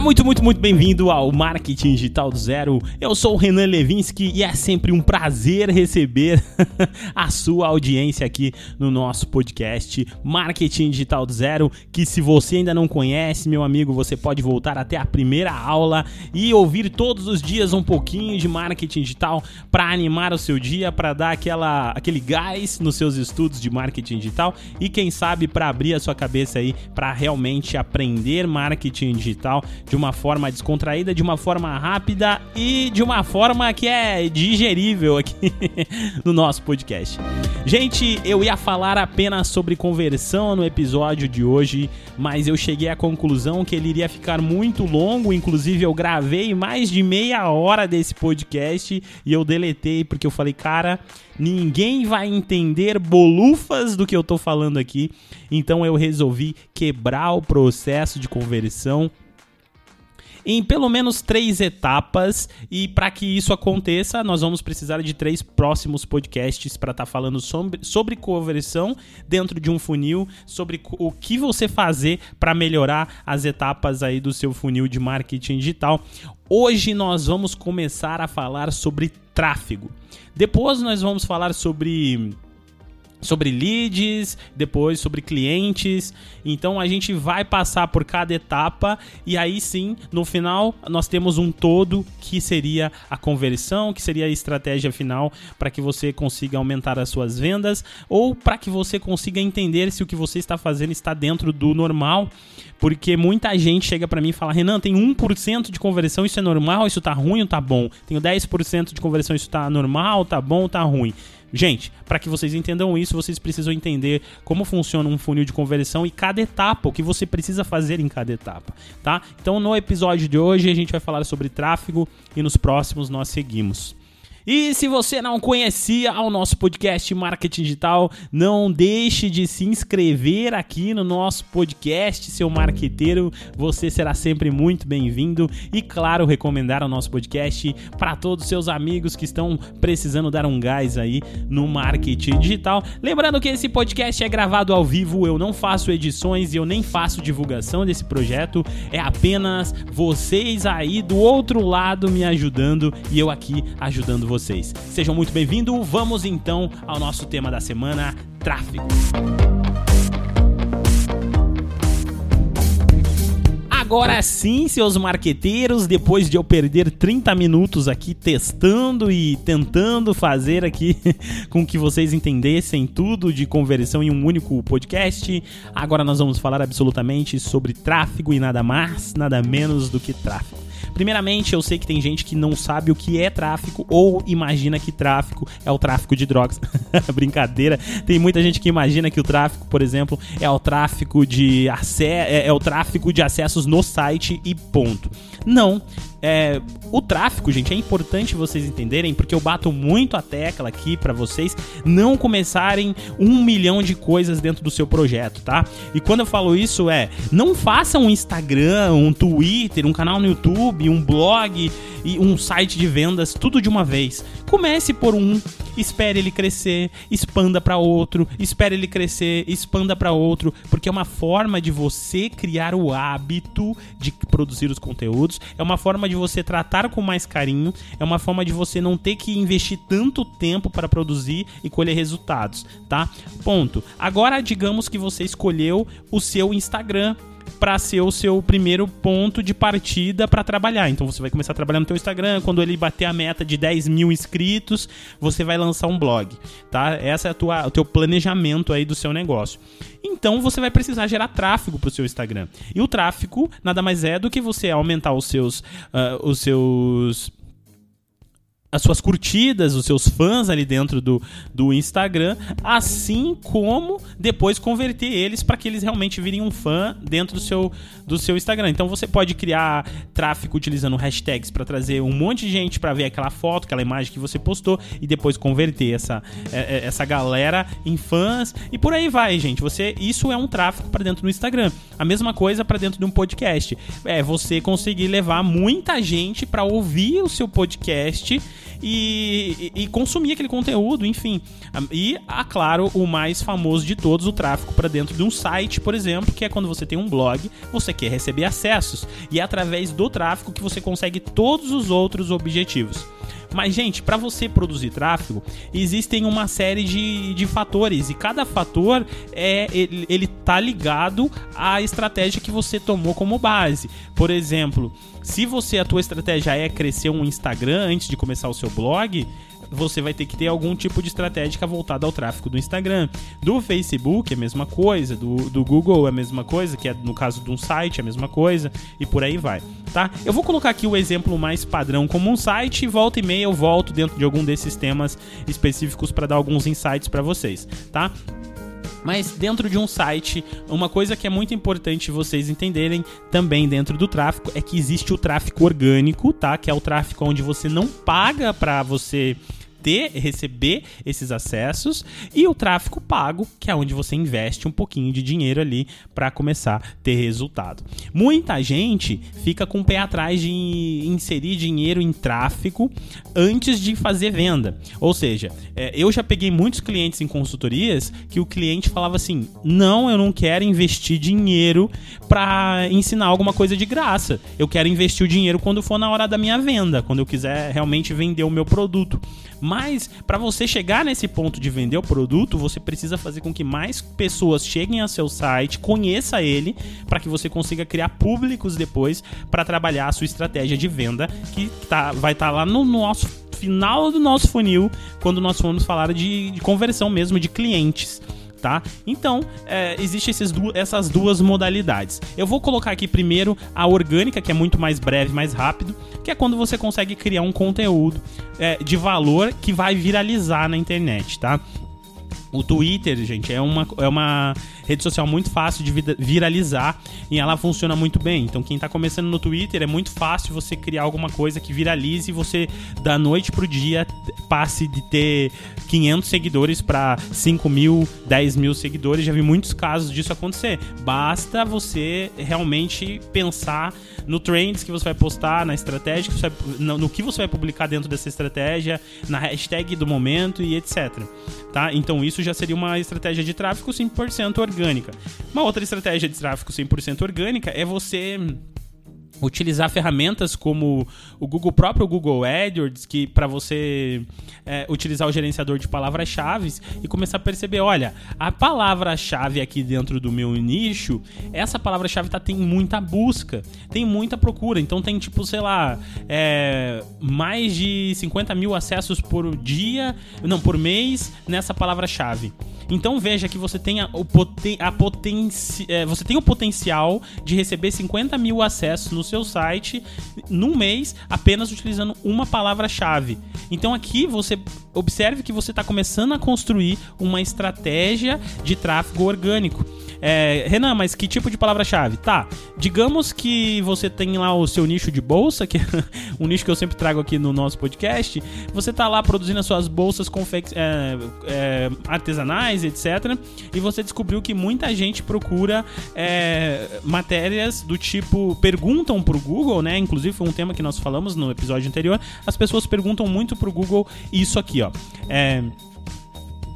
Muito, muito, muito bem-vindo ao Marketing Digital do Zero. Eu sou o Renan Levinsky e é sempre um prazer receber a sua audiência aqui no nosso podcast Marketing Digital do Zero. Que se você ainda não conhece, meu amigo, você pode voltar até a primeira aula e ouvir todos os dias um pouquinho de marketing digital para animar o seu dia, para dar aquela, aquele gás nos seus estudos de marketing digital e quem sabe para abrir a sua cabeça aí para realmente aprender marketing digital de uma forma descontraída, de uma forma rápida e de uma forma que é digerível aqui no nosso podcast. Gente, eu ia falar apenas sobre conversão no episódio de hoje, mas eu cheguei à conclusão que ele iria ficar muito longo, inclusive eu gravei mais de meia hora desse podcast e eu deletei porque eu falei, cara, ninguém vai entender bolufas do que eu tô falando aqui. Então eu resolvi quebrar o processo de conversão em pelo menos três etapas. E para que isso aconteça, nós vamos precisar de três próximos podcasts para estar tá falando sobre, sobre conversão dentro de um funil, sobre o que você fazer para melhorar as etapas aí do seu funil de marketing digital. Hoje nós vamos começar a falar sobre tráfego. Depois nós vamos falar sobre sobre leads, depois sobre clientes. Então a gente vai passar por cada etapa e aí sim, no final, nós temos um todo que seria a conversão, que seria a estratégia final para que você consiga aumentar as suas vendas ou para que você consiga entender se o que você está fazendo está dentro do normal. Porque muita gente chega para mim e fala: "Renan, tem 1% de conversão, isso é normal? Isso tá ruim ou tá bom? Tenho 10% de conversão, isso tá normal, tá bom tá ruim?" Gente, para que vocês entendam isso, vocês precisam entender como funciona um funil de conversão e cada etapa, o que você precisa fazer em cada etapa, tá? Então, no episódio de hoje a gente vai falar sobre tráfego e nos próximos nós seguimos. E se você não conhecia o nosso podcast Marketing Digital, não deixe de se inscrever aqui no nosso podcast, seu marqueteiro. Você será sempre muito bem-vindo e, claro, recomendar o nosso podcast para todos os seus amigos que estão precisando dar um gás aí no marketing digital. Lembrando que esse podcast é gravado ao vivo, eu não faço edições e eu nem faço divulgação desse projeto, é apenas vocês aí do outro lado me ajudando e eu aqui ajudando vocês. Sejam muito bem-vindos. Vamos então ao nosso tema da semana: tráfego. Agora sim, seus marqueteiros, depois de eu perder 30 minutos aqui testando e tentando fazer aqui com que vocês entendessem tudo de conversão em um único podcast, agora nós vamos falar absolutamente sobre tráfego e nada mais, nada menos do que tráfego. Primeiramente, eu sei que tem gente que não sabe o que é tráfico ou imagina que tráfico é o tráfico de drogas. Brincadeira. Tem muita gente que imagina que o tráfico, por exemplo, é o tráfico de é, é o tráfico de acessos no site e ponto. Não. É, o tráfego, gente, é importante vocês entenderem, porque eu bato muito a tecla aqui para vocês não começarem um milhão de coisas dentro do seu projeto, tá? E quando eu falo isso é, não faça um Instagram, um Twitter, um canal no YouTube, um blog e um site de vendas, tudo de uma vez. Comece por um, espere ele crescer, expanda para outro, espere ele crescer, expanda para outro, porque é uma forma de você criar o hábito de produzir os conteúdos, é uma forma de você tratar com mais carinho, é uma forma de você não ter que investir tanto tempo para produzir e colher resultados, tá? Ponto. Agora digamos que você escolheu o seu Instagram para ser o seu primeiro ponto de partida para trabalhar. Então você vai começar a trabalhar no teu Instagram, quando ele bater a meta de 10 mil inscritos, você vai lançar um blog, tá? Essa é a tua, o teu planejamento aí do seu negócio. Então você vai precisar gerar tráfego para o seu Instagram. E o tráfego nada mais é do que você aumentar os seus, uh, os seus as suas curtidas, os seus fãs ali dentro do, do Instagram, assim como depois converter eles para que eles realmente virem um fã dentro do seu, do seu Instagram. Então você pode criar tráfego utilizando hashtags para trazer um monte de gente para ver aquela foto, aquela imagem que você postou e depois converter essa, é, é, essa galera em fãs e por aí vai, gente. Você isso é um tráfego para dentro do Instagram. A mesma coisa para dentro de um podcast. É você conseguir levar muita gente para ouvir o seu podcast e, e, e consumir aquele conteúdo, enfim. E, ah, claro, o mais famoso de todos, o tráfego para dentro de um site, por exemplo, que é quando você tem um blog, você quer receber acessos e é através do tráfego que você consegue todos os outros objetivos. Mas, gente, para você produzir tráfego, existem uma série de, de fatores e cada fator é ele, ele tá ligado à estratégia que você tomou como base. Por exemplo, se você a tua estratégia é crescer um Instagram antes de começar o seu blog, você vai ter que ter algum tipo de estratégia voltada ao tráfego do Instagram. Do Facebook é a mesma coisa, do, do Google é a mesma coisa, que é no caso de um site é a mesma coisa, e por aí vai, tá? Eu vou colocar aqui o exemplo mais padrão como um site e volta e meia eu volto dentro de algum desses temas específicos para dar alguns insights para vocês, tá? Mas dentro de um site, uma coisa que é muito importante vocês entenderem também dentro do tráfego é que existe o tráfego orgânico, tá? Que é o tráfego onde você não paga para você ter, receber esses acessos, e o tráfego pago, que é onde você investe um pouquinho de dinheiro ali para começar a ter resultado. Muita gente fica com o pé atrás de inserir dinheiro em tráfego antes de fazer venda. Ou seja, é, eu já peguei muitos clientes em consultorias que o cliente falava assim: não, eu não quero investir dinheiro para ensinar alguma coisa de graça. Eu quero investir o dinheiro quando for na hora da minha venda, quando eu quiser realmente vender o meu produto. Mas para você chegar nesse ponto de vender o produto, você precisa fazer com que mais pessoas cheguem ao seu site, conheça ele, para que você consiga criar públicos depois para trabalhar a sua estratégia de venda, que tá, vai estar tá lá no nosso final do nosso funil, quando nós formos falar de, de conversão mesmo de clientes tá? Então, é, existem du essas duas modalidades. Eu vou colocar aqui primeiro a orgânica, que é muito mais breve, mais rápido, que é quando você consegue criar um conteúdo é, de valor que vai viralizar na internet, tá? O Twitter, gente, é uma, é uma rede social muito fácil de viralizar e ela funciona muito bem. Então, quem está começando no Twitter, é muito fácil você criar alguma coisa que viralize e você, da noite pro dia, passe de ter 500 seguidores para 5 mil, 10 mil seguidores. Já vi muitos casos disso acontecer. Basta você realmente pensar no trends que você vai postar, na estratégia, que vai, no, que você vai publicar dentro dessa estratégia, na hashtag do momento e etc. Tá? Então, isso já seria uma estratégia de tráfego 100% orgânico orgânica. Uma outra estratégia de tráfego 100% orgânica é você utilizar ferramentas como o Google próprio Google AdWords, que para você é, utilizar o gerenciador de palavras-chave e começar a perceber, olha, a palavra-chave aqui dentro do meu nicho, essa palavra-chave tá tem muita busca, tem muita procura, então tem tipo, sei lá, é, mais de 50 mil acessos por dia, não, por mês nessa palavra-chave. Então veja que você tem, a, o, poten, a potenci, é, você tem o potencial de receber 50 mil acessos no seu site num mês apenas utilizando uma palavra-chave. Então aqui você observe que você está começando a construir uma estratégia de tráfego orgânico. É, Renan, mas que tipo de palavra-chave? Tá, digamos que você tem lá o seu nicho de bolsa, que é um nicho que eu sempre trago aqui no nosso podcast. Você tá lá produzindo as suas bolsas é, é, artesanais, etc. E você descobriu que muita gente procura é, matérias do tipo. Perguntam pro Google, né? Inclusive foi um tema que nós falamos no episódio anterior. As pessoas perguntam muito pro Google isso aqui, ó. É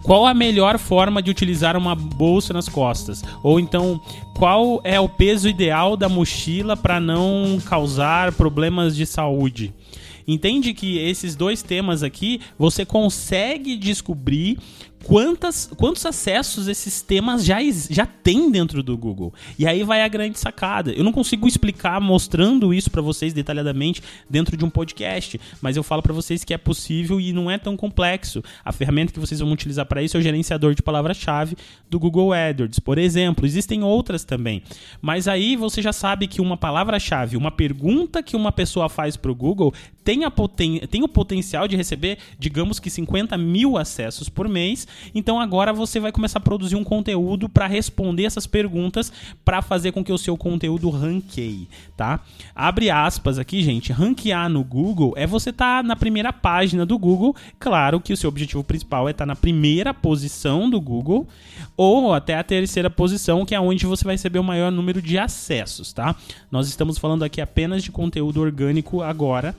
qual a melhor forma de utilizar uma bolsa nas costas? Ou então, qual é o peso ideal da mochila para não causar problemas de saúde? Entende que esses dois temas aqui você consegue descobrir quantas, quantos acessos esses temas já, já tem dentro do Google. E aí vai a grande sacada. Eu não consigo explicar mostrando isso para vocês detalhadamente dentro de um podcast, mas eu falo para vocês que é possível e não é tão complexo. A ferramenta que vocês vão utilizar para isso é o gerenciador de palavra-chave do Google AdWords, por exemplo. Existem outras também. Mas aí você já sabe que uma palavra-chave, uma pergunta que uma pessoa faz para o Google tem, a poten tem o potencial de receber, digamos que 50 mil acessos por mês então agora você vai começar a produzir um conteúdo para responder essas perguntas para fazer com que o seu conteúdo ranqueie, tá? Abre aspas aqui, gente. Ranquear no Google é você estar tá na primeira página do Google. Claro que o seu objetivo principal é estar tá na primeira posição do Google ou até a terceira posição, que é onde você vai receber o maior número de acessos, tá? Nós estamos falando aqui apenas de conteúdo orgânico agora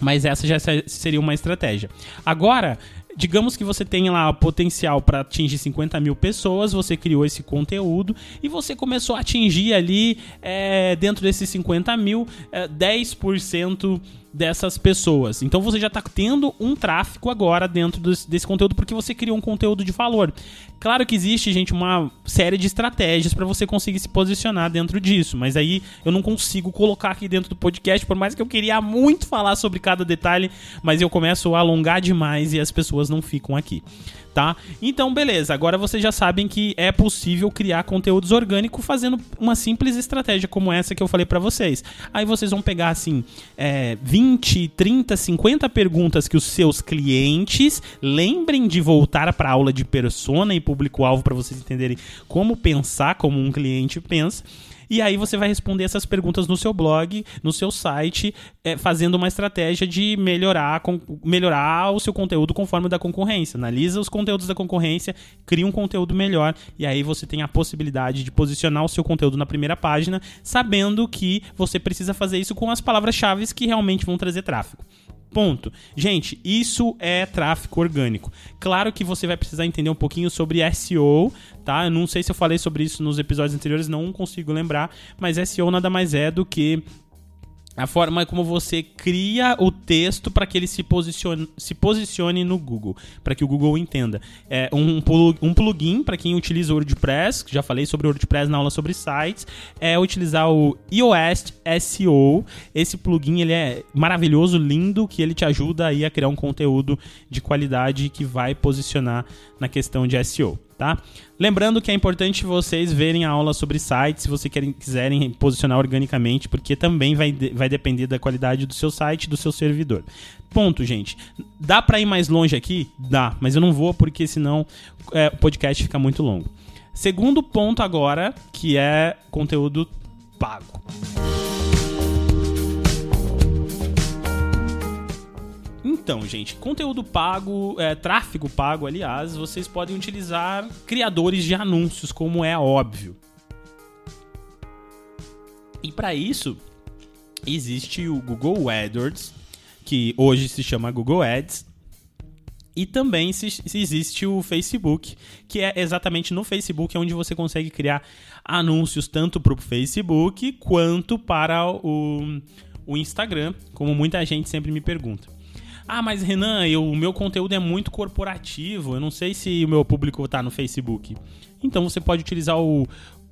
Mas essa já seria uma estratégia. Agora, digamos que você tem lá potencial para atingir 50 mil pessoas, você criou esse conteúdo e você começou a atingir ali, é, dentro desses 50 mil, é, 10% dessas pessoas. Então você já está tendo um tráfego agora dentro desse, desse conteúdo porque você criou um conteúdo de valor. Claro que existe, gente, uma série de estratégias para você conseguir se posicionar dentro disso, mas aí eu não consigo colocar aqui dentro do podcast, por mais que eu queria muito falar sobre cada detalhe, mas eu começo a alongar demais e as pessoas não ficam aqui tá? Então, beleza, agora vocês já sabem que é possível criar conteúdos orgânicos fazendo uma simples estratégia como essa que eu falei para vocês. Aí vocês vão pegar, assim, é, 20, 30, 50 perguntas que os seus clientes lembrem de voltar para a aula de persona e público-alvo para vocês entenderem como pensar, como um cliente pensa e aí você vai responder essas perguntas no seu blog, no seu site, é, fazendo uma estratégia de melhorar, com, melhorar o seu conteúdo conforme da concorrência. Analisa os conteúdos da concorrência, cria um conteúdo melhor e aí você tem a possibilidade de posicionar o seu conteúdo na primeira página, sabendo que você precisa fazer isso com as palavras-chave que realmente vão trazer tráfego. Ponto. Gente, isso é tráfego orgânico. Claro que você vai precisar entender um pouquinho sobre SEO, tá? Eu não sei se eu falei sobre isso nos episódios anteriores, não consigo lembrar, mas SEO nada mais é do que a forma como você cria o texto para que ele se posicione, se posicione no Google, para que o Google entenda. É um, um plugin para quem utiliza o WordPress, já falei sobre o WordPress na aula sobre sites, é utilizar o iOS SEO. Esse plugin ele é maravilhoso, lindo, que ele te ajuda aí a criar um conteúdo de qualidade que vai posicionar na questão de SEO tá? Lembrando que é importante vocês verem a aula sobre sites se vocês querem, quiserem posicionar organicamente, porque também vai, vai depender da qualidade do seu site do seu servidor. Ponto, gente. Dá para ir mais longe aqui? Dá, mas eu não vou porque senão é, o podcast fica muito longo. Segundo ponto agora, que é conteúdo pago. Então, gente, conteúdo pago, é, tráfego pago, aliás, vocês podem utilizar criadores de anúncios, como é óbvio. E para isso, existe o Google AdWords, que hoje se chama Google Ads, e também se, existe o Facebook, que é exatamente no Facebook onde você consegue criar anúncios tanto para o Facebook quanto para o, o Instagram, como muita gente sempre me pergunta. Ah, mas Renan, eu, o meu conteúdo é muito corporativo, eu não sei se o meu público está no Facebook. Então você pode utilizar o,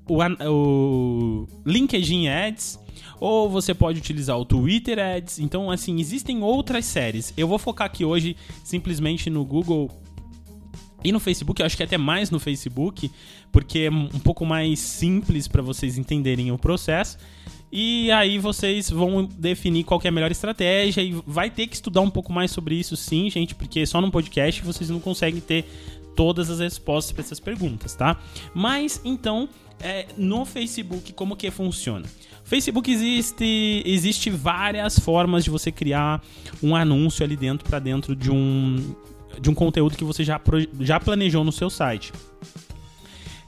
o, o LinkedIn Ads ou você pode utilizar o Twitter Ads. Então, assim, existem outras séries. Eu vou focar aqui hoje simplesmente no Google e no Facebook, eu acho que até mais no Facebook, porque é um pouco mais simples para vocês entenderem o processo. E aí vocês vão definir qual é a melhor estratégia e vai ter que estudar um pouco mais sobre isso sim, gente, porque só no podcast vocês não conseguem ter todas as respostas para essas perguntas, tá? Mas então, é, no Facebook como que funciona? Facebook existe existe várias formas de você criar um anúncio ali dentro para dentro de um de um conteúdo que você já, já planejou no seu site.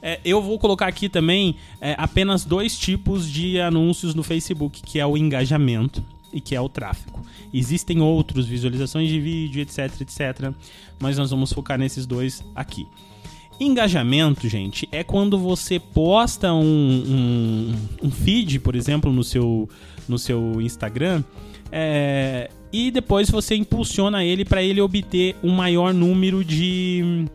É, eu vou colocar aqui também é, apenas dois tipos de anúncios no Facebook, que é o engajamento e que é o tráfego. Existem outros, visualizações de vídeo, etc, etc, mas nós vamos focar nesses dois aqui. Engajamento, gente, é quando você posta um, um, um feed, por exemplo, no seu, no seu Instagram, é, e depois você impulsiona ele para ele obter um maior número de,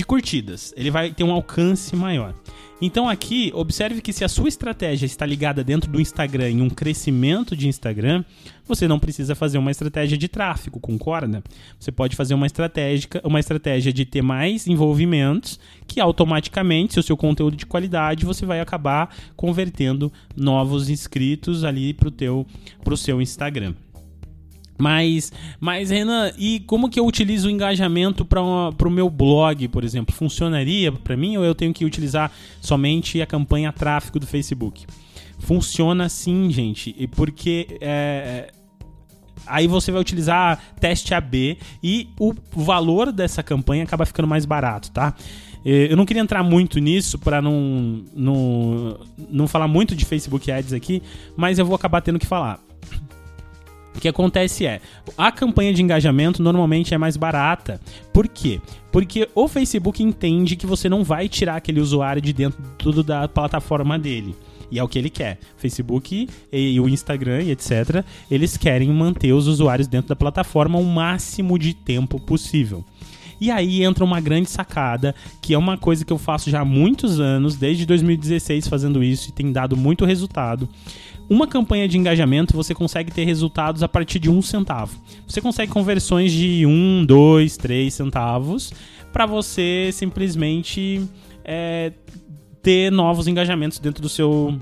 de curtidas. Ele vai ter um alcance maior. Então aqui, observe que se a sua estratégia está ligada dentro do Instagram em um crescimento de Instagram, você não precisa fazer uma estratégia de tráfego, concorda? Você pode fazer uma estratégia, uma estratégia de ter mais envolvimentos, que automaticamente, se o seu conteúdo de qualidade, você vai acabar convertendo novos inscritos ali para o seu Instagram. Mas, mas Renan, e como que eu utilizo o engajamento para o meu blog, por exemplo? Funcionaria para mim ou eu tenho que utilizar somente a campanha tráfego do Facebook? Funciona sim, gente, porque é, aí você vai utilizar teste AB e o valor dessa campanha acaba ficando mais barato, tá? Eu não queria entrar muito nisso para não, não, não falar muito de Facebook Ads aqui, mas eu vou acabar tendo que falar. O que acontece é, a campanha de engajamento normalmente é mais barata. Por quê? Porque o Facebook entende que você não vai tirar aquele usuário de dentro tudo da plataforma dele. E é o que ele quer. Facebook e o Instagram e etc. Eles querem manter os usuários dentro da plataforma o máximo de tempo possível. E aí entra uma grande sacada, que é uma coisa que eu faço já há muitos anos, desde 2016 fazendo isso e tem dado muito resultado. Uma campanha de engajamento você consegue ter resultados a partir de um centavo. Você consegue conversões de um, dois, três centavos para você simplesmente é, ter novos engajamentos dentro do seu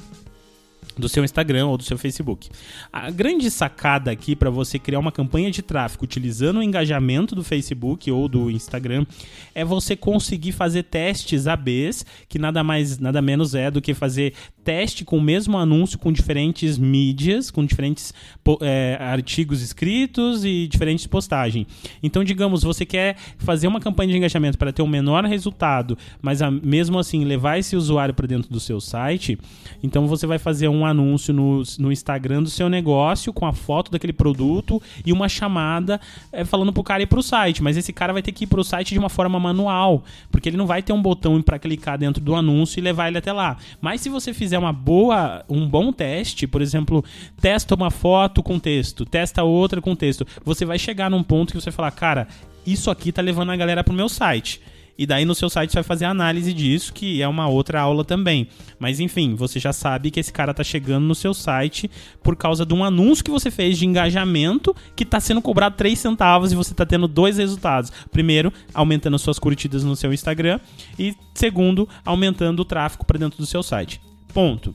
do seu Instagram ou do seu Facebook. A grande sacada aqui para você criar uma campanha de tráfego utilizando o engajamento do Facebook ou do Instagram é você conseguir fazer testes ABs, que nada mais, nada menos é do que fazer teste com o mesmo anúncio com diferentes mídias, com diferentes é, artigos escritos e diferentes postagens. Então, digamos, você quer fazer uma campanha de engajamento para ter um menor resultado, mas a, mesmo assim levar esse usuário para dentro do seu site, então você vai fazer um anúncio no, no Instagram do seu negócio com a foto daquele produto e uma chamada é, falando pro cara ir pro site. Mas esse cara vai ter que ir pro site de uma forma manual, porque ele não vai ter um botão para clicar dentro do anúncio e levar ele até lá. Mas se você fizer uma boa, um bom teste, por exemplo, testa uma foto com texto, testa outra com texto, você vai chegar num ponto que você falar, cara, isso aqui tá levando a galera pro meu site. E daí no seu site você vai fazer análise disso, que é uma outra aula também. Mas enfim, você já sabe que esse cara tá chegando no seu site por causa de um anúncio que você fez de engajamento que tá sendo cobrado 3 centavos e você tá tendo dois resultados. Primeiro, aumentando as suas curtidas no seu Instagram e segundo, aumentando o tráfego para dentro do seu site. Ponto.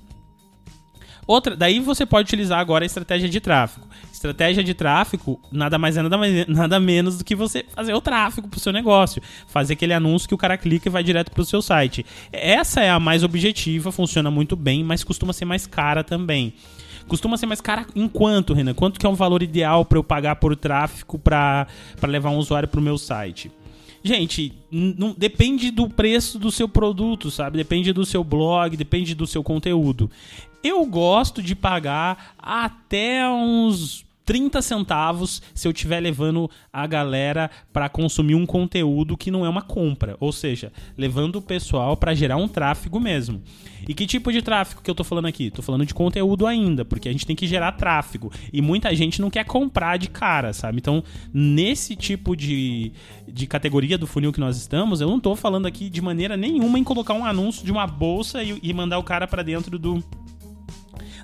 Outra, daí você pode utilizar agora a estratégia de tráfego. Estratégia de tráfego nada mais é nada, mais, nada menos do que você fazer o tráfego para o seu negócio. Fazer aquele anúncio que o cara clica e vai direto para o seu site. Essa é a mais objetiva, funciona muito bem, mas costuma ser mais cara também. Costuma ser mais cara em quanto, Renan? Quanto que é um valor ideal para eu pagar por tráfego para levar um usuário para o meu site? Gente, não, depende do preço do seu produto, sabe? Depende do seu blog, depende do seu conteúdo. Eu gosto de pagar até uns 30 centavos se eu estiver levando a galera para consumir um conteúdo que não é uma compra, ou seja, levando o pessoal para gerar um tráfego mesmo. E que tipo de tráfego que eu tô falando aqui? Tô falando de conteúdo ainda, porque a gente tem que gerar tráfego e muita gente não quer comprar de cara, sabe? Então, nesse tipo de, de categoria do funil que nós estamos, eu não tô falando aqui de maneira nenhuma em colocar um anúncio de uma bolsa e, e mandar o cara para dentro do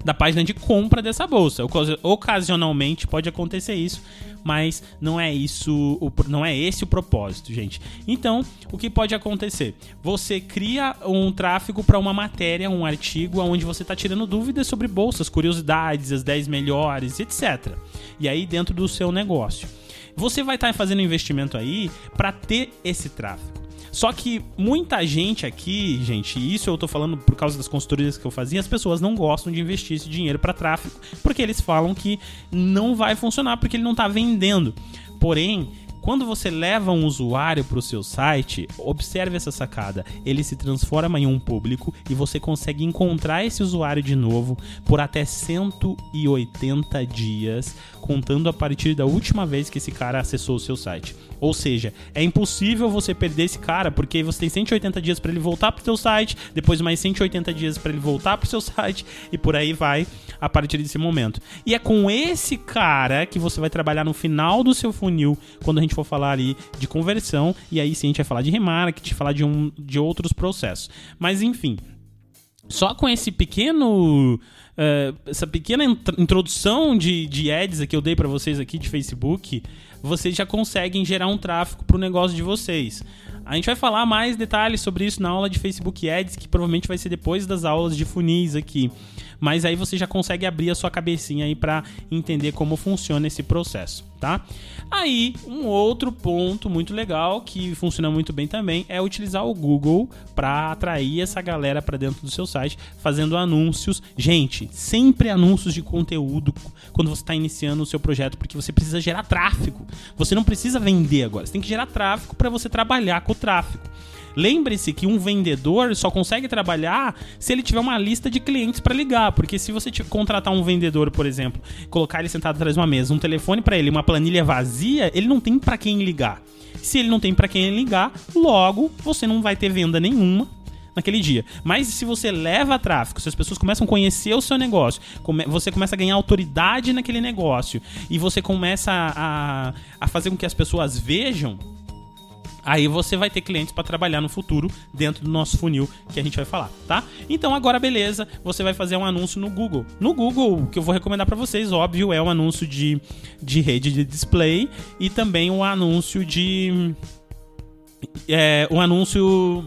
da página de compra dessa bolsa. Ocasionalmente pode acontecer isso, mas não é isso, não é esse o propósito, gente. Então, o que pode acontecer? Você cria um tráfego para uma matéria, um artigo onde você está tirando dúvidas sobre bolsas, curiosidades, as 10 melhores, etc. E aí dentro do seu negócio. Você vai estar tá fazendo investimento aí para ter esse tráfego. Só que muita gente aqui, gente, isso eu tô falando por causa das consultorias que eu fazia, as pessoas não gostam de investir esse dinheiro para tráfego, porque eles falam que não vai funcionar porque ele não tá vendendo. Porém, quando você leva um usuário para o seu site, observe essa sacada. Ele se transforma em um público e você consegue encontrar esse usuário de novo por até 180 dias, contando a partir da última vez que esse cara acessou o seu site. Ou seja, é impossível você perder esse cara, porque você tem 180 dias para ele voltar para o seu site, depois mais 180 dias para ele voltar para o seu site e por aí vai a partir desse momento. E é com esse cara que você vai trabalhar no final do seu funil, quando a gente for falar ali de conversão, e aí sim a gente vai falar de remarketing, falar de, um, de outros processos. Mas enfim, só com esse pequeno Uh, essa pequena introdução de, de ads que eu dei para vocês aqui de Facebook, vocês já conseguem gerar um tráfego para o negócio de vocês. A gente vai falar mais detalhes sobre isso na aula de Facebook Ads, que provavelmente vai ser depois das aulas de funis aqui mas aí você já consegue abrir a sua cabecinha aí para entender como funciona esse processo, tá? Aí, um outro ponto muito legal que funciona muito bem também é utilizar o Google para atrair essa galera para dentro do seu site, fazendo anúncios. Gente, sempre anúncios de conteúdo quando você está iniciando o seu projeto, porque você precisa gerar tráfego. Você não precisa vender agora, você tem que gerar tráfego para você trabalhar com o tráfego. Lembre-se que um vendedor só consegue trabalhar se ele tiver uma lista de clientes para ligar, porque se você contratar um vendedor, por exemplo, colocar ele sentado atrás de uma mesa, um telefone para ele, uma planilha vazia, ele não tem para quem ligar. Se ele não tem para quem ligar, logo você não vai ter venda nenhuma naquele dia. Mas se você leva tráfego, se as pessoas começam a conhecer o seu negócio, você começa a ganhar autoridade naquele negócio e você começa a, a fazer com que as pessoas vejam Aí você vai ter clientes para trabalhar no futuro dentro do nosso funil que a gente vai falar, tá? Então agora beleza, você vai fazer um anúncio no Google. No Google, o que eu vou recomendar para vocês, óbvio, é um anúncio de, de rede de display e também um anúncio de é, um anúncio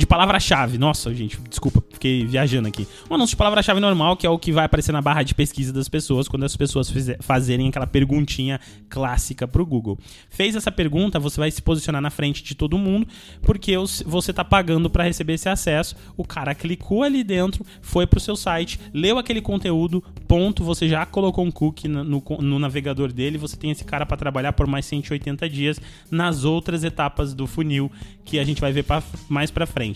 de palavra-chave. Nossa, gente, desculpa, fiquei viajando aqui. Um anúncio de palavra-chave normal, que é o que vai aparecer na barra de pesquisa das pessoas quando as pessoas fazerem aquela perguntinha clássica pro Google. Fez essa pergunta, você vai se posicionar na frente de todo mundo, porque você tá pagando para receber esse acesso. O cara clicou ali dentro, foi pro seu site, leu aquele conteúdo, ponto, você já colocou um cookie no, no, navegador dele, você tem esse cara para trabalhar por mais 180 dias nas outras etapas do funil que a gente vai ver pra, mais para frente.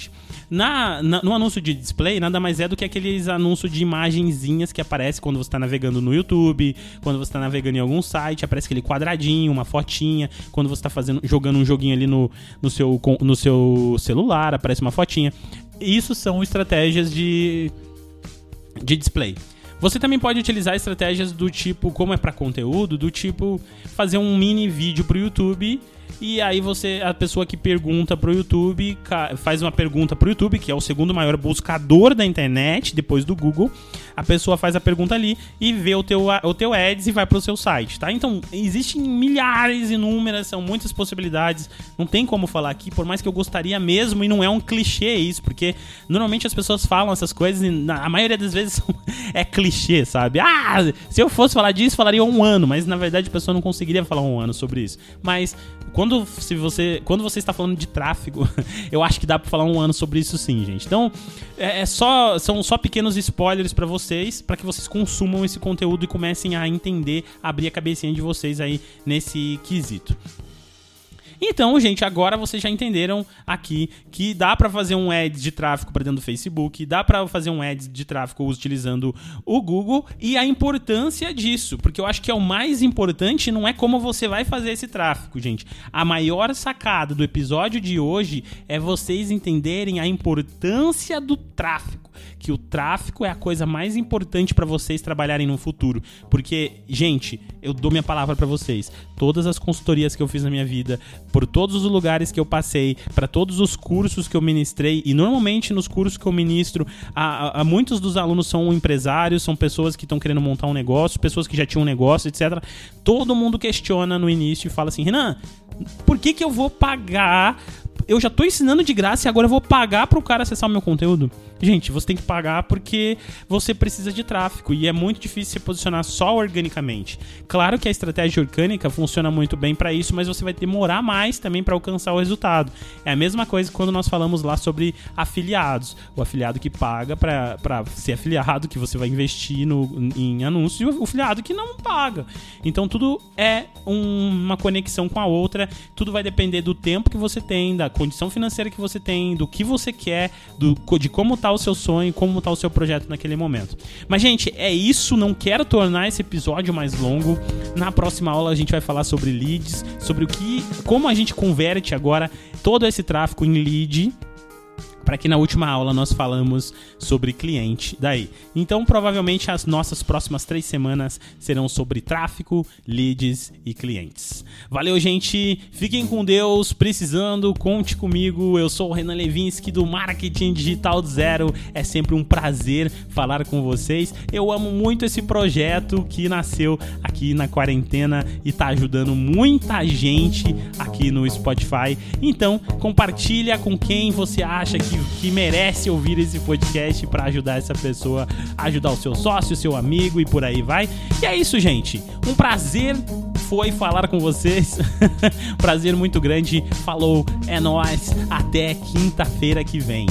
Na, na, no anúncio de display, nada mais é do que aqueles anúncios de imagenzinhas que aparece quando você está navegando no YouTube, quando você está navegando em algum site, aparece aquele quadradinho, uma fotinha. Quando você está fazendo, jogando um joguinho ali no, no, seu, no seu celular, aparece uma fotinha. Isso são estratégias de, de display. Você também pode utilizar estratégias do tipo, como é para conteúdo, do tipo fazer um mini vídeo para o YouTube e aí você, a pessoa que pergunta pro YouTube, faz uma pergunta pro YouTube, que é o segundo maior buscador da internet, depois do Google. A pessoa faz a pergunta ali e vê o teu, o teu ads e vai pro seu site, tá? Então, existem milhares, inúmeras, são muitas possibilidades. Não tem como falar aqui, por mais que eu gostaria mesmo, e não é um clichê isso, porque normalmente as pessoas falam essas coisas e a maioria das vezes é clichê, sabe? Ah, se eu fosse falar disso, falaria um ano, mas na verdade a pessoa não conseguiria falar um ano sobre isso. Mas quando, se você, quando você está falando de tráfego, eu acho que dá para falar um ano sobre isso sim, gente. Então, é, é só, são só pequenos spoilers para vocês, para que vocês consumam esse conteúdo e comecem a entender, abrir a cabecinha de vocês aí nesse quesito. Então, gente, agora vocês já entenderam aqui que dá para fazer um ads de tráfego para dentro do Facebook, dá para fazer um ads de tráfego utilizando o Google e a importância disso, porque eu acho que é o mais importante não é como você vai fazer esse tráfego, gente. A maior sacada do episódio de hoje é vocês entenderem a importância do tráfego que o tráfego é a coisa mais importante para vocês trabalharem no futuro. Porque, gente, eu dou minha palavra para vocês. Todas as consultorias que eu fiz na minha vida, por todos os lugares que eu passei, para todos os cursos que eu ministrei, e normalmente nos cursos que eu ministro, a, a, muitos dos alunos são empresários, são pessoas que estão querendo montar um negócio, pessoas que já tinham um negócio, etc. Todo mundo questiona no início e fala assim: Renan, por que, que eu vou pagar eu já tô ensinando de graça e agora eu vou pagar pro cara acessar o meu conteúdo? Gente, você tem que pagar porque você precisa de tráfego e é muito difícil se posicionar só organicamente. Claro que a estratégia orgânica funciona muito bem para isso, mas você vai demorar mais também para alcançar o resultado. É a mesma coisa quando nós falamos lá sobre afiliados. O afiliado que paga para ser afiliado, que você vai investir no, em anúncios, e o afiliado que não paga. Então tudo é um, uma conexão com a outra, tudo vai depender do tempo que você tem, da condição financeira que você tem, do que você quer, do, de como tá o seu sonho, como tá o seu projeto naquele momento. Mas, gente, é isso. Não quero tornar esse episódio mais longo. Na próxima aula a gente vai falar sobre leads, sobre o que, como a gente converte agora todo esse tráfego em lead para que na última aula nós falamos sobre cliente daí. Então, provavelmente as nossas próximas três semanas serão sobre tráfego, leads e clientes. Valeu, gente. Fiquem com Deus. Precisando, conte comigo. Eu sou o Renan Levinsky do Marketing Digital Zero. É sempre um prazer falar com vocês. Eu amo muito esse projeto que nasceu aqui na quarentena e está ajudando muita gente aqui no Spotify. Então, compartilha com quem você acha que que, que merece ouvir esse podcast para ajudar essa pessoa, ajudar o seu sócio, seu amigo e por aí vai. E é isso, gente. Um prazer foi falar com vocês. prazer muito grande. Falou, é nós. Até quinta-feira que vem.